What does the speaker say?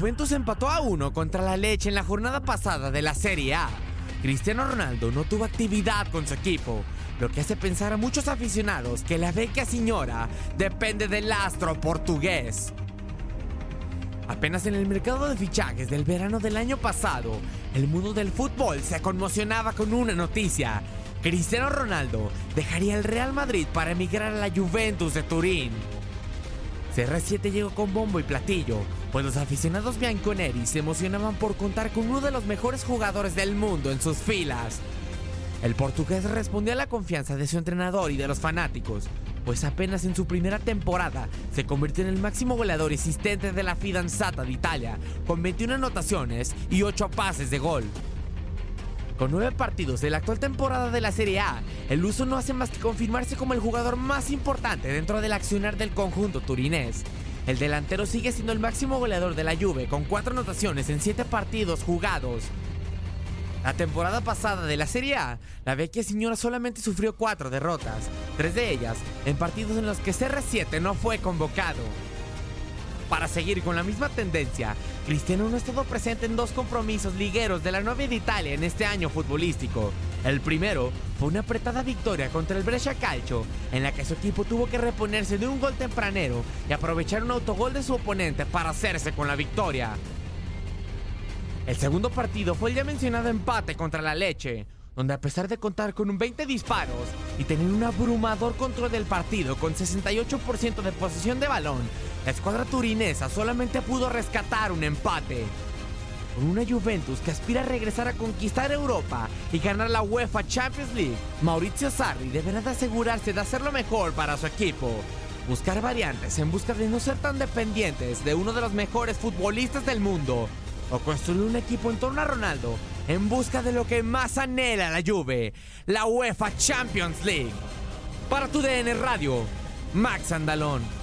Juventus empató a uno contra la Leche en la jornada pasada de la Serie A. Cristiano Ronaldo no tuvo actividad con su equipo, lo que hace pensar a muchos aficionados que la vecchia señora depende del astro portugués. Apenas en el mercado de fichajes del verano del año pasado, el mundo del fútbol se conmocionaba con una noticia. Cristiano Ronaldo dejaría el Real Madrid para emigrar a la Juventus de Turín. CR7 llegó con bombo y platillo, pues los aficionados bianconeri se emocionaban por contar con uno de los mejores jugadores del mundo en sus filas. El portugués respondió a la confianza de su entrenador y de los fanáticos, pues apenas en su primera temporada se convirtió en el máximo goleador existente de la Fidanzata de Italia, con 21 anotaciones y 8 pases de gol. Con nueve partidos de la actual temporada de la Serie A, el uso no hace más que confirmarse como el jugador más importante dentro del accionar del conjunto turinés. El delantero sigue siendo el máximo goleador de la Juve con cuatro anotaciones en siete partidos jugados. La temporada pasada de la Serie A, la vecchia señora solamente sufrió cuatro derrotas, tres de ellas en partidos en los que CR7 no fue convocado. Seguir con la misma tendencia, Cristiano no ha estado presente en dos compromisos ligueros de la de Italia en este año futbolístico. El primero fue una apretada victoria contra el Brescia Calcio, en la que su equipo tuvo que reponerse de un gol tempranero y aprovechar un autogol de su oponente para hacerse con la victoria. El segundo partido fue el ya mencionado empate contra la Leche, donde a pesar de contar con un 20 disparos y tener un abrumador control del partido con 68% de posesión de balón, la escuadra turinesa solamente pudo rescatar un empate. Con una Juventus que aspira a regresar a conquistar Europa y ganar la UEFA Champions League, Maurizio Sarri deberá de asegurarse de hacer lo mejor para su equipo. Buscar variantes en busca de no ser tan dependientes de uno de los mejores futbolistas del mundo. O construir un equipo en torno a Ronaldo en busca de lo que más anhela la Juve, la UEFA Champions League. Para tu DN Radio, Max Andalón.